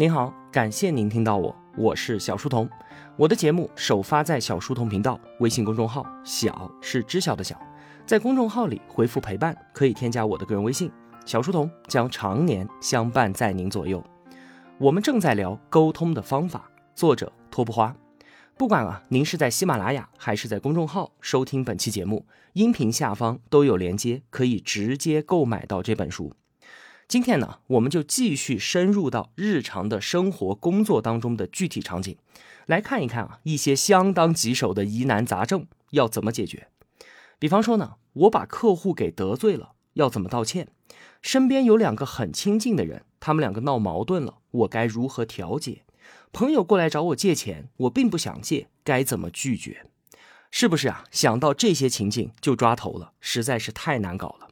您好，感谢您听到我，我是小书童。我的节目首发在小书童频道微信公众号，小是知晓的小，在公众号里回复陪伴，可以添加我的个人微信，小书童将常年相伴在您左右。我们正在聊沟通的方法，作者托布花。不管啊，您是在喜马拉雅还是在公众号收听本期节目，音频下方都有连接，可以直接购买到这本书。今天呢，我们就继续深入到日常的生活工作当中的具体场景，来看一看啊一些相当棘手的疑难杂症要怎么解决。比方说呢，我把客户给得罪了，要怎么道歉？身边有两个很亲近的人，他们两个闹矛盾了，我该如何调解？朋友过来找我借钱，我并不想借，该怎么拒绝？是不是啊？想到这些情境就抓头了，实在是太难搞了。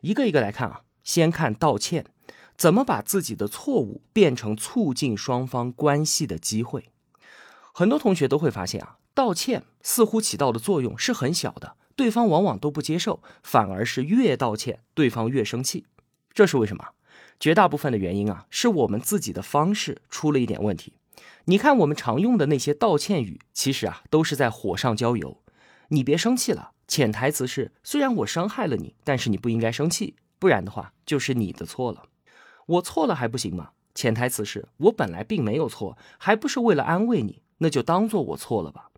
一个一个来看啊。先看道歉，怎么把自己的错误变成促进双方关系的机会？很多同学都会发现啊，道歉似乎起到的作用是很小的，对方往往都不接受，反而是越道歉对方越生气。这是为什么？绝大部分的原因啊，是我们自己的方式出了一点问题。你看我们常用的那些道歉语，其实啊都是在火上浇油。你别生气了，潜台词是虽然我伤害了你，但是你不应该生气。不然的话，就是你的错了。我错了还不行吗？潜台词是我本来并没有错，还不是为了安慰你，那就当做我错了吧。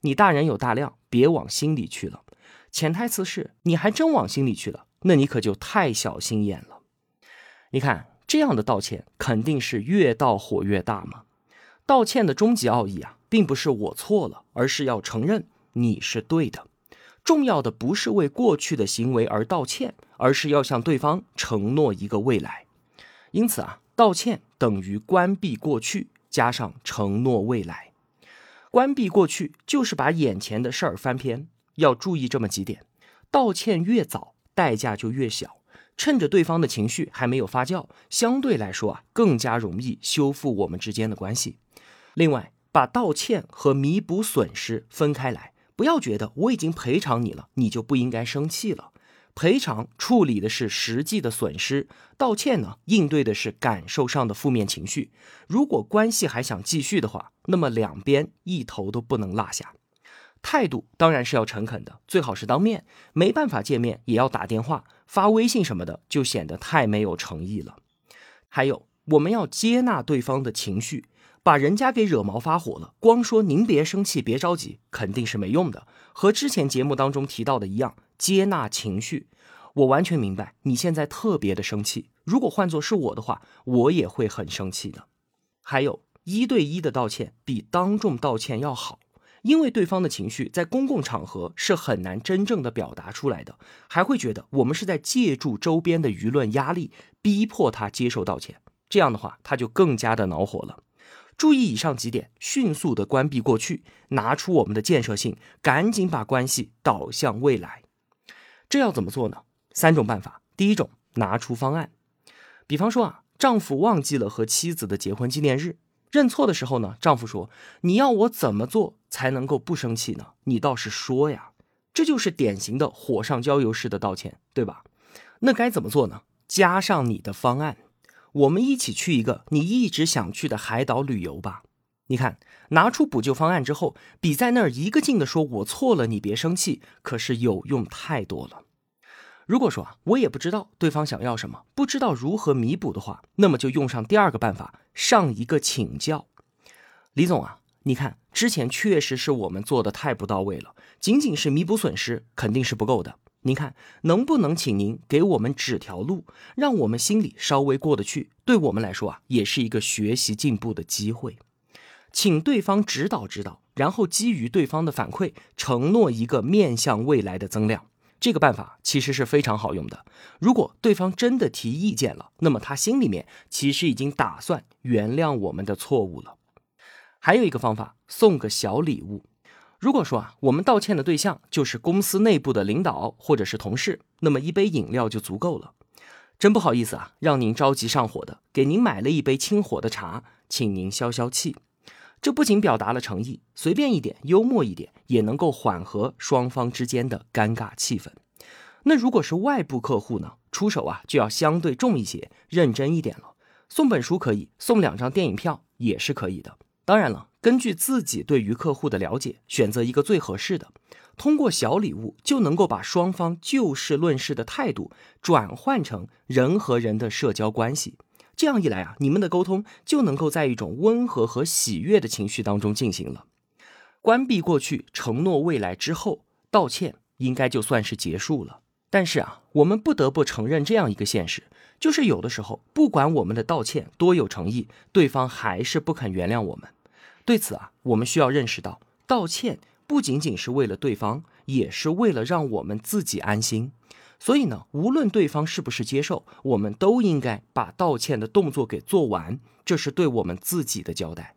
你大人有大量，别往心里去了。潜台词是你还真往心里去了，那你可就太小心眼了。你看这样的道歉肯定是越道火越大嘛。道歉的终极奥义啊，并不是我错了，而是要承认你是对的。重要的不是为过去的行为而道歉，而是要向对方承诺一个未来。因此啊，道歉等于关闭过去，加上承诺未来。关闭过去就是把眼前的事儿翻篇。要注意这么几点：道歉越早，代价就越小；趁着对方的情绪还没有发酵，相对来说啊，更加容易修复我们之间的关系。另外，把道歉和弥补损失分开来。不要觉得我已经赔偿你了，你就不应该生气了。赔偿处理的是实际的损失，道歉呢，应对的是感受上的负面情绪。如果关系还想继续的话，那么两边一头都不能落下。态度当然是要诚恳的，最好是当面。没办法见面，也要打电话、发微信什么的，就显得太没有诚意了。还有，我们要接纳对方的情绪。把人家给惹毛发火了，光说您别生气，别着急，肯定是没用的。和之前节目当中提到的一样，接纳情绪。我完全明白你现在特别的生气，如果换作是我的话，我也会很生气的。还有一对一的道歉比当众道歉要好，因为对方的情绪在公共场合是很难真正的表达出来的，还会觉得我们是在借助周边的舆论压力逼迫他接受道歉，这样的话他就更加的恼火了。注意以上几点，迅速的关闭过去，拿出我们的建设性，赶紧把关系导向未来。这要怎么做呢？三种办法。第一种，拿出方案。比方说啊，丈夫忘记了和妻子的结婚纪念日，认错的时候呢，丈夫说：“你要我怎么做才能够不生气呢？你倒是说呀。”这就是典型的火上浇油式的道歉，对吧？那该怎么做呢？加上你的方案。我们一起去一个你一直想去的海岛旅游吧。你看，拿出补救方案之后，比在那儿一个劲的说“我错了，你别生气”，可是有用太多了。如果说啊，我也不知道对方想要什么，不知道如何弥补的话，那么就用上第二个办法，上一个请教。李总啊，你看之前确实是我们做的太不到位了，仅仅是弥补损失肯定是不够的。您看，能不能请您给我们指条路，让我们心里稍微过得去？对我们来说啊，也是一个学习进步的机会。请对方指导指导，然后基于对方的反馈，承诺一个面向未来的增量。这个办法其实是非常好用的。如果对方真的提意见了，那么他心里面其实已经打算原谅我们的错误了。还有一个方法，送个小礼物。如果说啊，我们道歉的对象就是公司内部的领导或者是同事，那么一杯饮料就足够了。真不好意思啊，让您着急上火的，给您买了一杯清火的茶，请您消消气。这不仅表达了诚意，随便一点，幽默一点，也能够缓和双方之间的尴尬气氛。那如果是外部客户呢，出手啊就要相对重一些，认真一点了。送本书可以，送两张电影票也是可以的。当然了，根据自己对于客户的了解，选择一个最合适的。通过小礼物就能够把双方就事论事的态度转换成人和人的社交关系。这样一来啊，你们的沟通就能够在一种温和和喜悦的情绪当中进行了。关闭过去，承诺未来之后，道歉应该就算是结束了。但是啊，我们不得不承认这样一个现实，就是有的时候，不管我们的道歉多有诚意，对方还是不肯原谅我们。对此啊，我们需要认识到，道歉不仅仅是为了对方，也是为了让我们自己安心。所以呢，无论对方是不是接受，我们都应该把道歉的动作给做完，这是对我们自己的交代。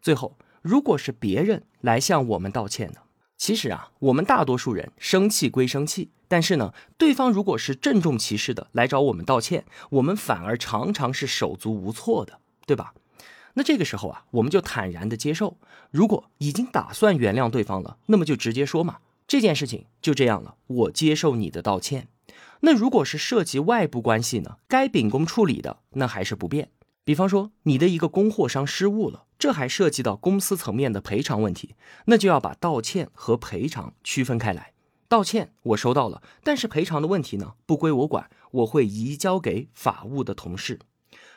最后，如果是别人来向我们道歉呢？其实啊，我们大多数人生气归生气，但是呢，对方如果是郑重其事的来找我们道歉，我们反而常常是手足无措的，对吧？那这个时候啊，我们就坦然的接受。如果已经打算原谅对方了，那么就直接说嘛。这件事情就这样了，我接受你的道歉。那如果是涉及外部关系呢？该秉公处理的那还是不变。比方说你的一个供货商失误了，这还涉及到公司层面的赔偿问题，那就要把道歉和赔偿区分开来。道歉我收到了，但是赔偿的问题呢不归我管，我会移交给法务的同事。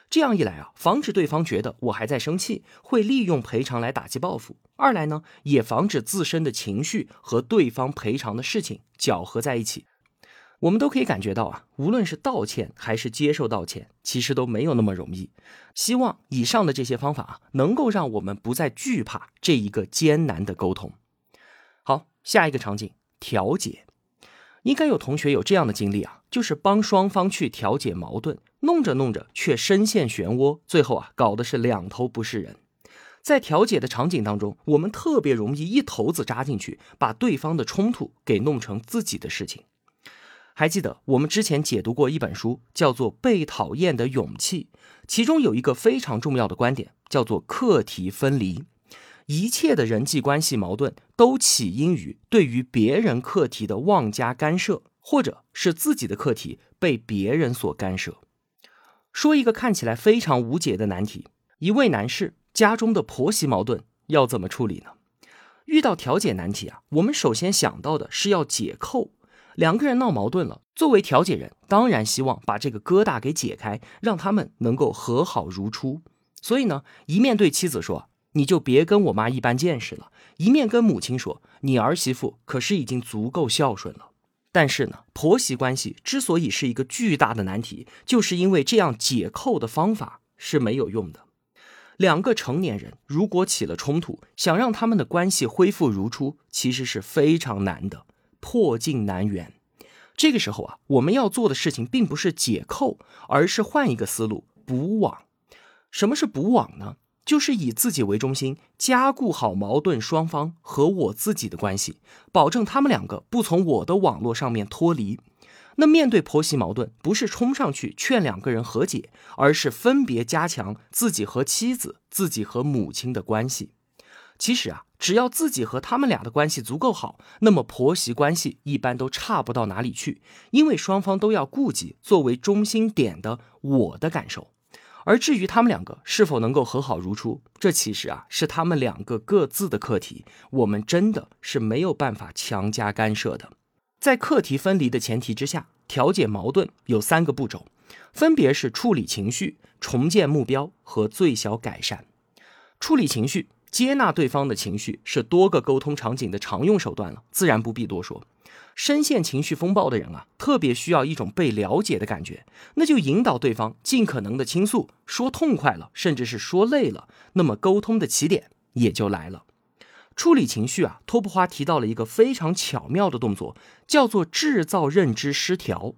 这样一来啊，防止对方觉得我还在生气，会利用赔偿来打击报复；二来呢，也防止自身的情绪和对方赔偿的事情搅合在一起。我们都可以感觉到啊，无论是道歉还是接受道歉，其实都没有那么容易。希望以上的这些方法啊，能够让我们不再惧怕这一个艰难的沟通。好，下一个场景，调解。应该有同学有这样的经历啊，就是帮双方去调解矛盾，弄着弄着却深陷漩涡，最后啊搞的是两头不是人。在调解的场景当中，我们特别容易一头子扎进去，把对方的冲突给弄成自己的事情。还记得我们之前解读过一本书，叫做《被讨厌的勇气》，其中有一个非常重要的观点，叫做课题分离。一切的人际关系矛盾都起因于对于别人课题的妄加干涉，或者是自己的课题被别人所干涉。说一个看起来非常无解的难题：一位男士家中的婆媳矛盾要怎么处理呢？遇到调解难题啊，我们首先想到的是要解扣。两个人闹矛盾了，作为调解人，当然希望把这个疙瘩给解开，让他们能够和好如初。所以呢，一面对妻子说。你就别跟我妈一般见识了，一面跟母亲说，你儿媳妇可是已经足够孝顺了。但是呢，婆媳关系之所以是一个巨大的难题，就是因为这样解扣的方法是没有用的。两个成年人如果起了冲突，想让他们的关系恢复如初，其实是非常难的，破镜难圆。这个时候啊，我们要做的事情并不是解扣，而是换一个思路，补网。什么是补网呢？就是以自己为中心，加固好矛盾双方和我自己的关系，保证他们两个不从我的网络上面脱离。那面对婆媳矛盾，不是冲上去劝两个人和解，而是分别加强自己和妻子、自己和母亲的关系。其实啊，只要自己和他们俩的关系足够好，那么婆媳关系一般都差不到哪里去，因为双方都要顾及作为中心点的我的感受。而至于他们两个是否能够和好如初，这其实啊是他们两个各自的课题，我们真的是没有办法强加干涉的。在课题分离的前提之下，调解矛盾有三个步骤，分别是处理情绪、重建目标和最小改善。处理情绪，接纳对方的情绪是多个沟通场景的常用手段了，自然不必多说。深陷情绪风暴的人啊，特别需要一种被了解的感觉，那就引导对方尽可能的倾诉，说痛快了，甚至是说累了，那么沟通的起点也就来了。处理情绪啊，托布花提到了一个非常巧妙的动作，叫做制造认知失调。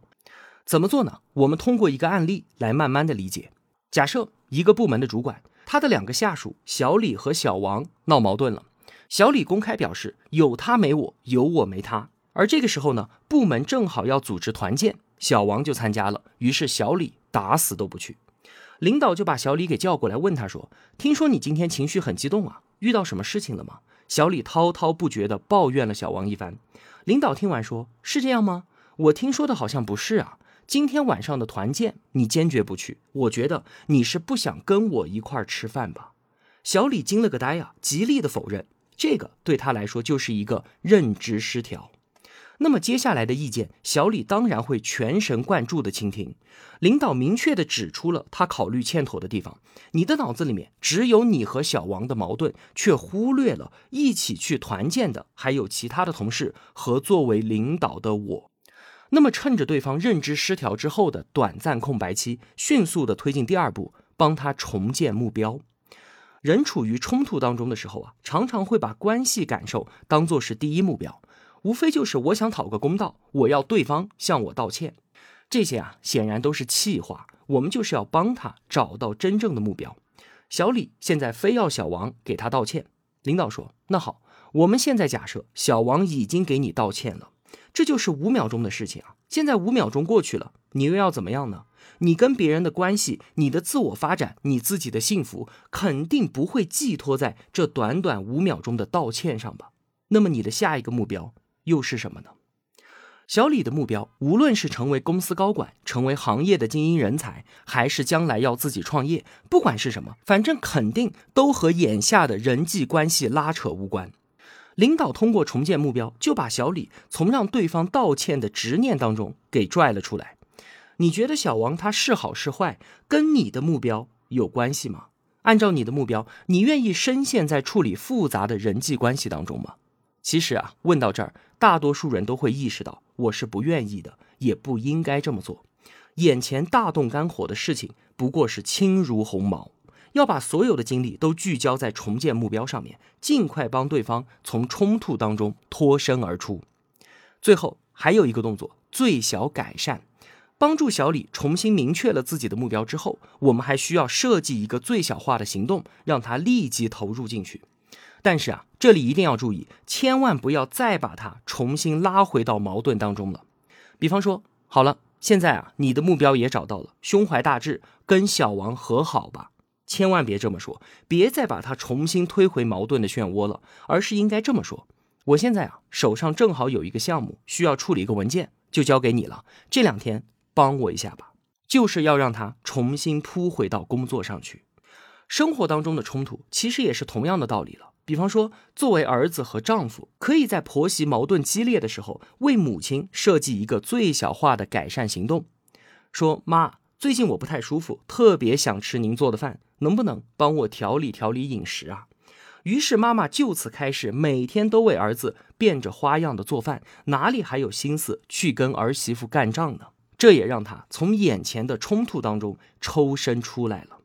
怎么做呢？我们通过一个案例来慢慢的理解。假设一个部门的主管，他的两个下属小李和小王闹矛盾了，小李公开表示有他没我，有我没他。而这个时候呢，部门正好要组织团建，小王就参加了。于是小李打死都不去，领导就把小李给叫过来，问他说：“听说你今天情绪很激动啊，遇到什么事情了吗？”小李滔滔不绝地抱怨了小王一番。领导听完说：“是这样吗？我听说的好像不是啊。今天晚上的团建你坚决不去，我觉得你是不想跟我一块儿吃饭吧？小李惊了个呆啊，极力的否认，这个对他来说就是一个认知失调。那么接下来的意见，小李当然会全神贯注的倾听。领导明确的指出了他考虑欠妥的地方。你的脑子里面只有你和小王的矛盾，却忽略了一起去团建的还有其他的同事和作为领导的我。那么趁着对方认知失调之后的短暂空白期，迅速的推进第二步，帮他重建目标。人处于冲突当中的时候啊，常常会把关系感受当做是第一目标。无非就是我想讨个公道，我要对方向我道歉，这些啊显然都是气话。我们就是要帮他找到真正的目标。小李现在非要小王给他道歉，领导说：“那好，我们现在假设小王已经给你道歉了，这就是五秒钟的事情啊。现在五秒钟过去了，你又要怎么样呢？你跟别人的关系，你的自我发展，你自己的幸福，肯定不会寄托在这短短五秒钟的道歉上吧？那么你的下一个目标？”又是什么呢？小李的目标，无论是成为公司高管，成为行业的精英人才，还是将来要自己创业，不管是什么，反正肯定都和眼下的人际关系拉扯无关。领导通过重建目标，就把小李从让对方道歉的执念当中给拽了出来。你觉得小王他是好是坏，跟你的目标有关系吗？按照你的目标，你愿意深陷在处理复杂的人际关系当中吗？其实啊，问到这儿，大多数人都会意识到，我是不愿意的，也不应该这么做。眼前大动肝火的事情不过是轻如鸿毛，要把所有的精力都聚焦在重建目标上面，尽快帮对方从冲突当中脱身而出。最后还有一个动作，最小改善，帮助小李重新明确了自己的目标之后，我们还需要设计一个最小化的行动，让他立即投入进去。但是啊，这里一定要注意，千万不要再把它重新拉回到矛盾当中了。比方说，好了，现在啊，你的目标也找到了，胸怀大志，跟小王和好吧。千万别这么说，别再把它重新推回矛盾的漩涡了，而是应该这么说：我现在啊，手上正好有一个项目需要处理一个文件，就交给你了。这两天帮我一下吧，就是要让他重新扑回到工作上去。生活当中的冲突其实也是同样的道理了。比方说，作为儿子和丈夫，可以在婆媳矛盾激烈的时候，为母亲设计一个最小化的改善行动。说妈，最近我不太舒服，特别想吃您做的饭，能不能帮我调理调理饮食啊？于是妈妈就此开始每天都为儿子变着花样的做饭，哪里还有心思去跟儿媳妇干仗呢？这也让他从眼前的冲突当中抽身出来了。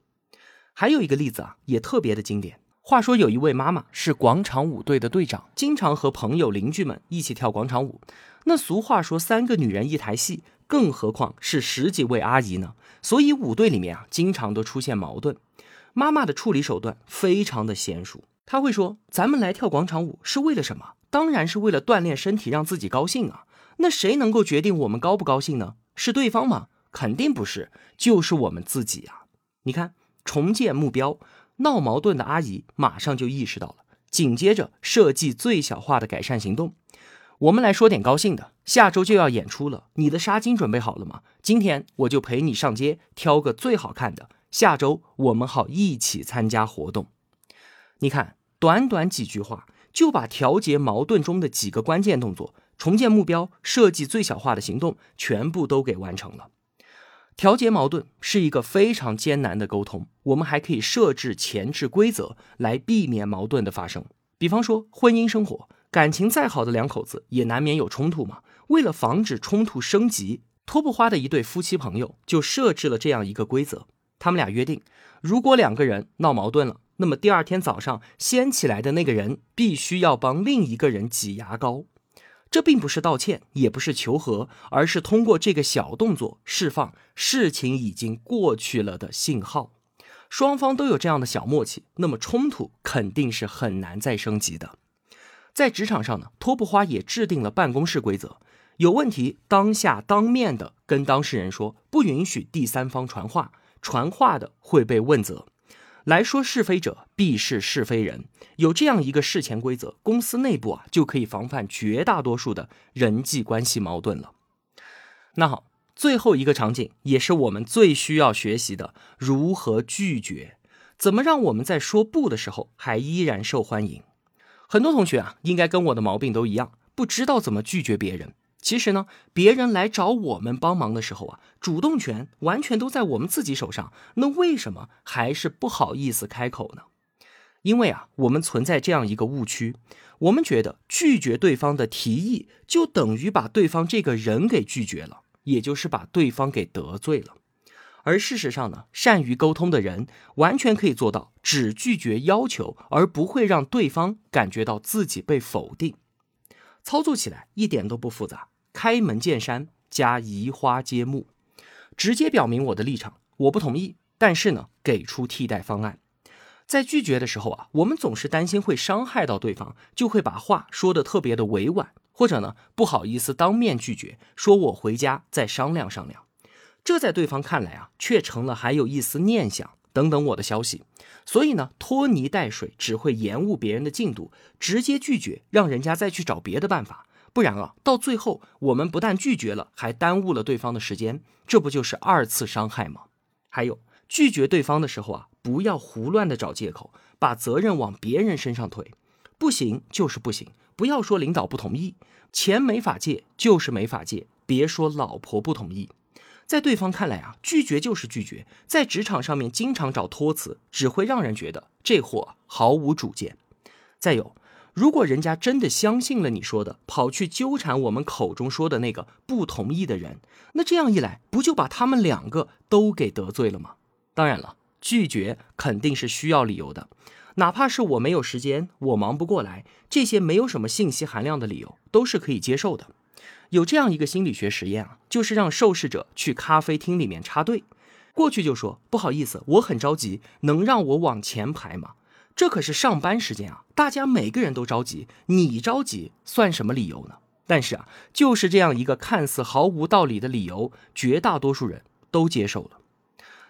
还有一个例子啊，也特别的经典。话说有一位妈妈是广场舞队的队长，经常和朋友邻居们一起跳广场舞。那俗话说三个女人一台戏，更何况是十几位阿姨呢？所以舞队里面啊，经常都出现矛盾。妈妈的处理手段非常的娴熟，她会说：“咱们来跳广场舞是为了什么？当然是为了锻炼身体，让自己高兴啊。那谁能够决定我们高不高兴呢？是对方吗？肯定不是，就是我们自己啊。你看，重建目标。”闹矛盾的阿姨马上就意识到了，紧接着设计最小化的改善行动。我们来说点高兴的，下周就要演出了，你的纱巾准备好了吗？今天我就陪你上街挑个最好看的，下周我们好一起参加活动。你看，短短几句话就把调节矛盾中的几个关键动作、重建目标、设计最小化的行动全部都给完成了。调节矛盾是一个非常艰难的沟通，我们还可以设置前置规则来避免矛盾的发生。比方说，婚姻生活，感情再好的两口子也难免有冲突嘛。为了防止冲突升级，托布花的一对夫妻朋友就设置了这样一个规则：他们俩约定，如果两个人闹矛盾了，那么第二天早上先起来的那个人必须要帮另一个人挤牙膏。这并不是道歉，也不是求和，而是通过这个小动作释放事情已经过去了的信号。双方都有这样的小默契，那么冲突肯定是很难再升级的。在职场上呢，托布花也制定了办公室规则：有问题当下当面的跟当事人说，不允许第三方传话，传话的会被问责。来说是非者必是是非人，有这样一个事前规则，公司内部啊就可以防范绝大多数的人际关系矛盾了。那好，最后一个场景也是我们最需要学习的：如何拒绝？怎么让我们在说不的时候还依然受欢迎？很多同学啊，应该跟我的毛病都一样，不知道怎么拒绝别人。其实呢，别人来找我们帮忙的时候啊，主动权完全都在我们自己手上。那为什么还是不好意思开口呢？因为啊，我们存在这样一个误区。我们觉得拒绝对方的提议，就等于把对方这个人给拒绝了，也就是把对方给得罪了。而事实上呢，善于沟通的人完全可以做到只拒绝要求，而不会让对方感觉到自己被否定。操作起来一点都不复杂，开门见山加移花接木，直接表明我的立场，我不同意，但是呢，给出替代方案。在拒绝的时候啊，我们总是担心会伤害到对方，就会把话说的特别的委婉，或者呢不好意思当面拒绝，说我回家再商量商量。这在对方看来啊，却成了还有一丝念想等等我的消息。所以呢，拖泥带水只会延误别人的进度，直接拒绝让人家再去找别的办法。不然啊，到最后我们不但拒绝了，还耽误了对方的时间，这不就是二次伤害吗？还有。拒绝对方的时候啊，不要胡乱的找借口，把责任往别人身上推。不行就是不行，不要说领导不同意，钱没法借就是没法借，别说老婆不同意。在对方看来啊，拒绝就是拒绝。在职场上面经常找托词，只会让人觉得这货毫无主见。再有，如果人家真的相信了你说的，跑去纠缠我们口中说的那个不同意的人，那这样一来，不就把他们两个都给得罪了吗？当然了，拒绝肯定是需要理由的，哪怕是我没有时间，我忙不过来，这些没有什么信息含量的理由都是可以接受的。有这样一个心理学实验啊，就是让受试者去咖啡厅里面插队，过去就说不好意思，我很着急，能让我往前排吗？这可是上班时间啊，大家每个人都着急，你着急算什么理由呢？但是啊，就是这样一个看似毫无道理的理由，绝大多数人都接受了。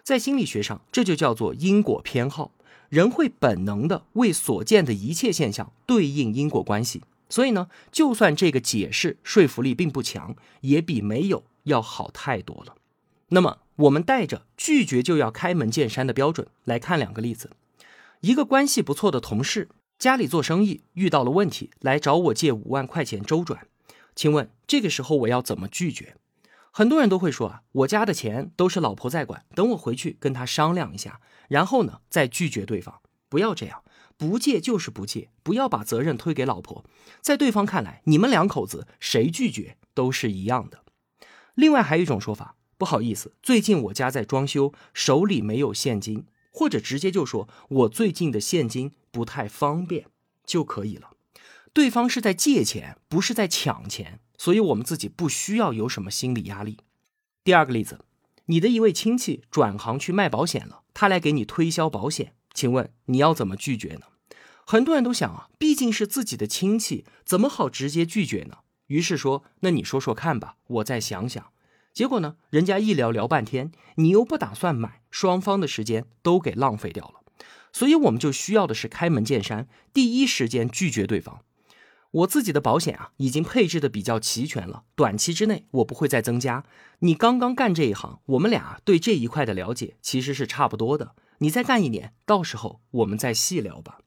在心理学上，这就叫做因果偏好。人会本能的为所见的一切现象对应因果关系，所以呢，就算这个解释说服力并不强，也比没有要好太多了。那么，我们带着拒绝就要开门见山的标准来看两个例子：一个关系不错的同事，家里做生意遇到了问题，来找我借五万块钱周转。请问这个时候我要怎么拒绝？很多人都会说啊，我家的钱都是老婆在管，等我回去跟她商量一下，然后呢再拒绝对方。不要这样，不借就是不借，不要把责任推给老婆。在对方看来，你们两口子谁拒绝都是一样的。另外还有一种说法，不好意思，最近我家在装修，手里没有现金，或者直接就说我最近的现金不太方便就可以了。对方是在借钱，不是在抢钱。所以，我们自己不需要有什么心理压力。第二个例子，你的一位亲戚转行去卖保险了，他来给你推销保险，请问你要怎么拒绝呢？很多人都想啊，毕竟是自己的亲戚，怎么好直接拒绝呢？于是说，那你说说看吧，我再想想。结果呢，人家一聊聊半天，你又不打算买，双方的时间都给浪费掉了。所以，我们就需要的是开门见山，第一时间拒绝对方。我自己的保险啊，已经配置的比较齐全了，短期之内我不会再增加。你刚刚干这一行，我们俩对这一块的了解其实是差不多的。你再干一年，到时候我们再细聊吧。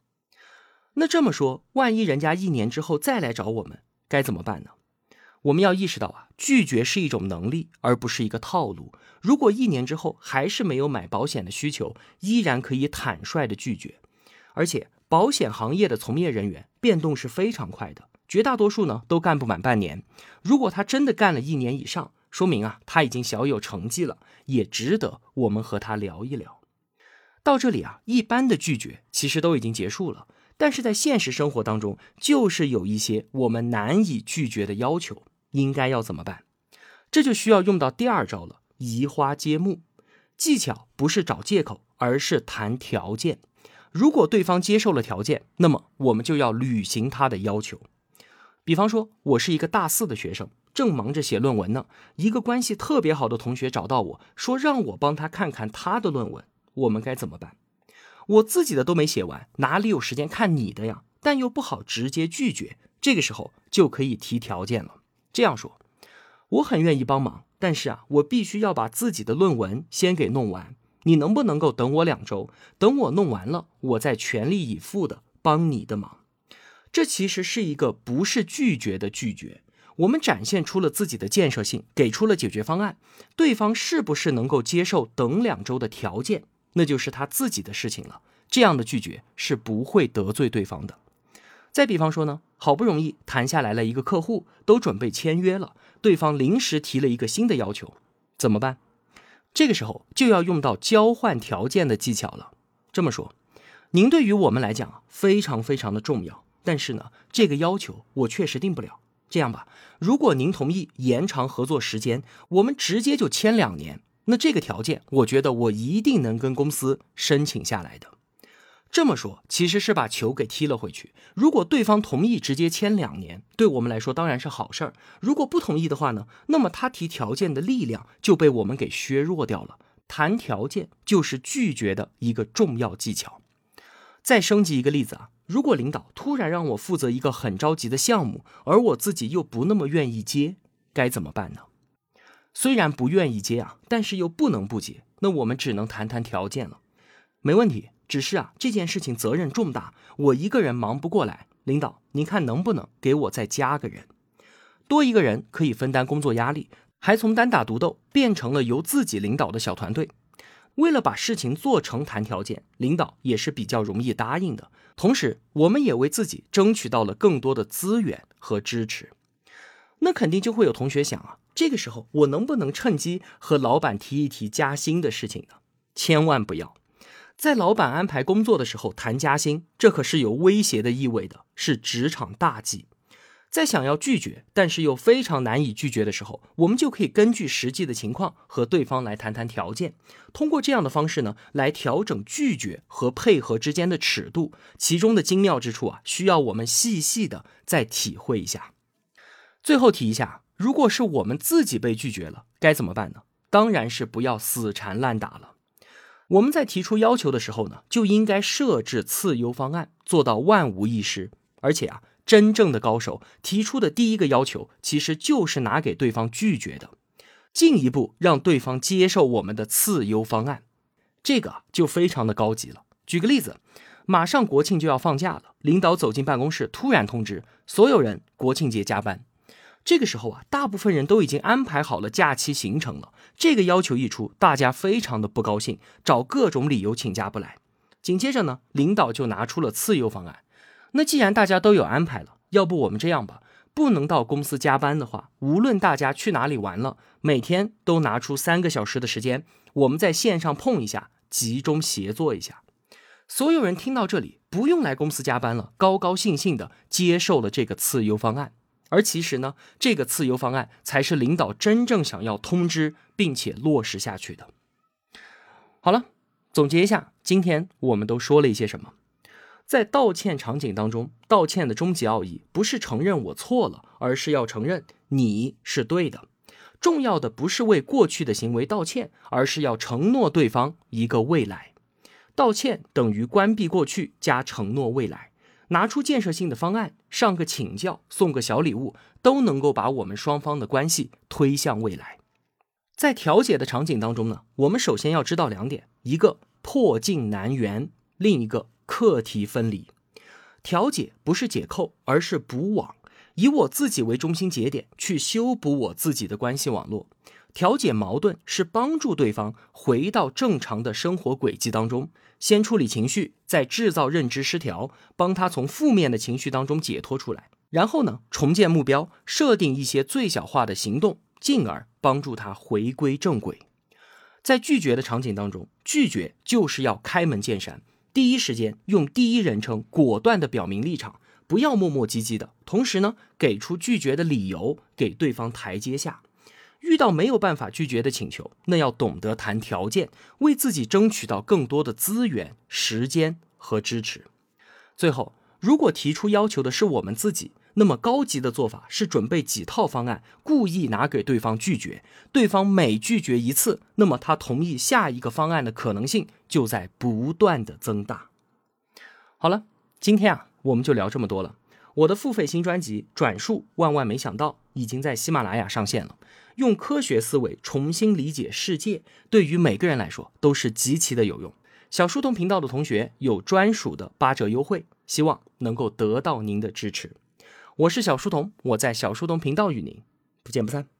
那这么说，万一人家一年之后再来找我们，该怎么办呢？我们要意识到啊，拒绝是一种能力，而不是一个套路。如果一年之后还是没有买保险的需求，依然可以坦率的拒绝，而且。保险行业的从业人员变动是非常快的，绝大多数呢都干不满半年。如果他真的干了一年以上，说明啊他已经小有成绩了，也值得我们和他聊一聊。到这里啊，一般的拒绝其实都已经结束了，但是在现实生活当中，就是有一些我们难以拒绝的要求，应该要怎么办？这就需要用到第二招了，移花接木。技巧不是找借口，而是谈条件。如果对方接受了条件，那么我们就要履行他的要求。比方说，我是一个大四的学生，正忙着写论文呢。一个关系特别好的同学找到我说，让我帮他看看他的论文，我们该怎么办？我自己的都没写完，哪里有时间看你的呀？但又不好直接拒绝，这个时候就可以提条件了。这样说，我很愿意帮忙，但是啊，我必须要把自己的论文先给弄完。你能不能够等我两周？等我弄完了，我再全力以赴的帮你的忙。这其实是一个不是拒绝的拒绝。我们展现出了自己的建设性，给出了解决方案。对方是不是能够接受等两周的条件，那就是他自己的事情了。这样的拒绝是不会得罪对方的。再比方说呢，好不容易谈下来了一个客户，都准备签约了，对方临时提了一个新的要求，怎么办？这个时候就要用到交换条件的技巧了。这么说，您对于我们来讲非常非常的重要，但是呢，这个要求我确实定不了。这样吧，如果您同意延长合作时间，我们直接就签两年。那这个条件，我觉得我一定能跟公司申请下来的。这么说，其实是把球给踢了回去。如果对方同意直接签两年，对我们来说当然是好事儿。如果不同意的话呢，那么他提条件的力量就被我们给削弱掉了。谈条件就是拒绝的一个重要技巧。再升级一个例子啊，如果领导突然让我负责一个很着急的项目，而我自己又不那么愿意接，该怎么办呢？虽然不愿意接啊，但是又不能不接，那我们只能谈谈条件了。没问题。只是啊，这件事情责任重大，我一个人忙不过来。领导，您看能不能给我再加个人，多一个人可以分担工作压力，还从单打独斗变成了由自己领导的小团队。为了把事情做成，谈条件，领导也是比较容易答应的。同时，我们也为自己争取到了更多的资源和支持。那肯定就会有同学想啊，这个时候我能不能趁机和老板提一提加薪的事情呢？千万不要。在老板安排工作的时候谈加薪，这可是有威胁的意味的，是职场大忌。在想要拒绝，但是又非常难以拒绝的时候，我们就可以根据实际的情况和对方来谈谈条件。通过这样的方式呢，来调整拒绝和配合之间的尺度，其中的精妙之处啊，需要我们细细的再体会一下。最后提一下，如果是我们自己被拒绝了，该怎么办呢？当然是不要死缠烂打了。我们在提出要求的时候呢，就应该设置次优方案，做到万无一失。而且啊，真正的高手提出的第一个要求，其实就是拿给对方拒绝的，进一步让对方接受我们的次优方案，这个就非常的高级了。举个例子，马上国庆就要放假了，领导走进办公室，突然通知所有人国庆节加班。这个时候啊，大部分人都已经安排好了假期行程了。这个要求一出，大家非常的不高兴，找各种理由请假不来。紧接着呢，领导就拿出了次优方案。那既然大家都有安排了，要不我们这样吧，不能到公司加班的话，无论大家去哪里玩了，每天都拿出三个小时的时间，我们在线上碰一下，集中协作一下。所有人听到这里，不用来公司加班了，高高兴兴的接受了这个次优方案。而其实呢，这个次优方案才是领导真正想要通知并且落实下去的。好了，总结一下，今天我们都说了一些什么？在道歉场景当中，道歉的终极奥义不是承认我错了，而是要承认你是对的。重要的不是为过去的行为道歉，而是要承诺对方一个未来。道歉等于关闭过去加承诺未来。拿出建设性的方案，上个请教，送个小礼物，都能够把我们双方的关系推向未来。在调解的场景当中呢，我们首先要知道两点：一个破镜难圆，另一个课题分离。调解不是解扣，而是补网，以我自己为中心节点去修补我自己的关系网络。调解矛盾是帮助对方回到正常的生活轨迹当中。先处理情绪，再制造认知失调，帮他从负面的情绪当中解脱出来。然后呢，重建目标，设定一些最小化的行动，进而帮助他回归正轨。在拒绝的场景当中，拒绝就是要开门见山，第一时间用第一人称果断的表明立场，不要磨磨唧唧的。同时呢，给出拒绝的理由，给对方台阶下。遇到没有办法拒绝的请求，那要懂得谈条件，为自己争取到更多的资源、时间和支持。最后，如果提出要求的是我们自己，那么高级的做法是准备几套方案，故意拿给对方拒绝。对方每拒绝一次，那么他同意下一个方案的可能性就在不断的增大。好了，今天啊，我们就聊这么多了。我的付费新专辑《转述万万没想到》。已经在喜马拉雅上线了。用科学思维重新理解世界，对于每个人来说都是极其的有用。小书童频道的同学有专属的八折优惠，希望能够得到您的支持。我是小书童，我在小书童频道与您不见不散。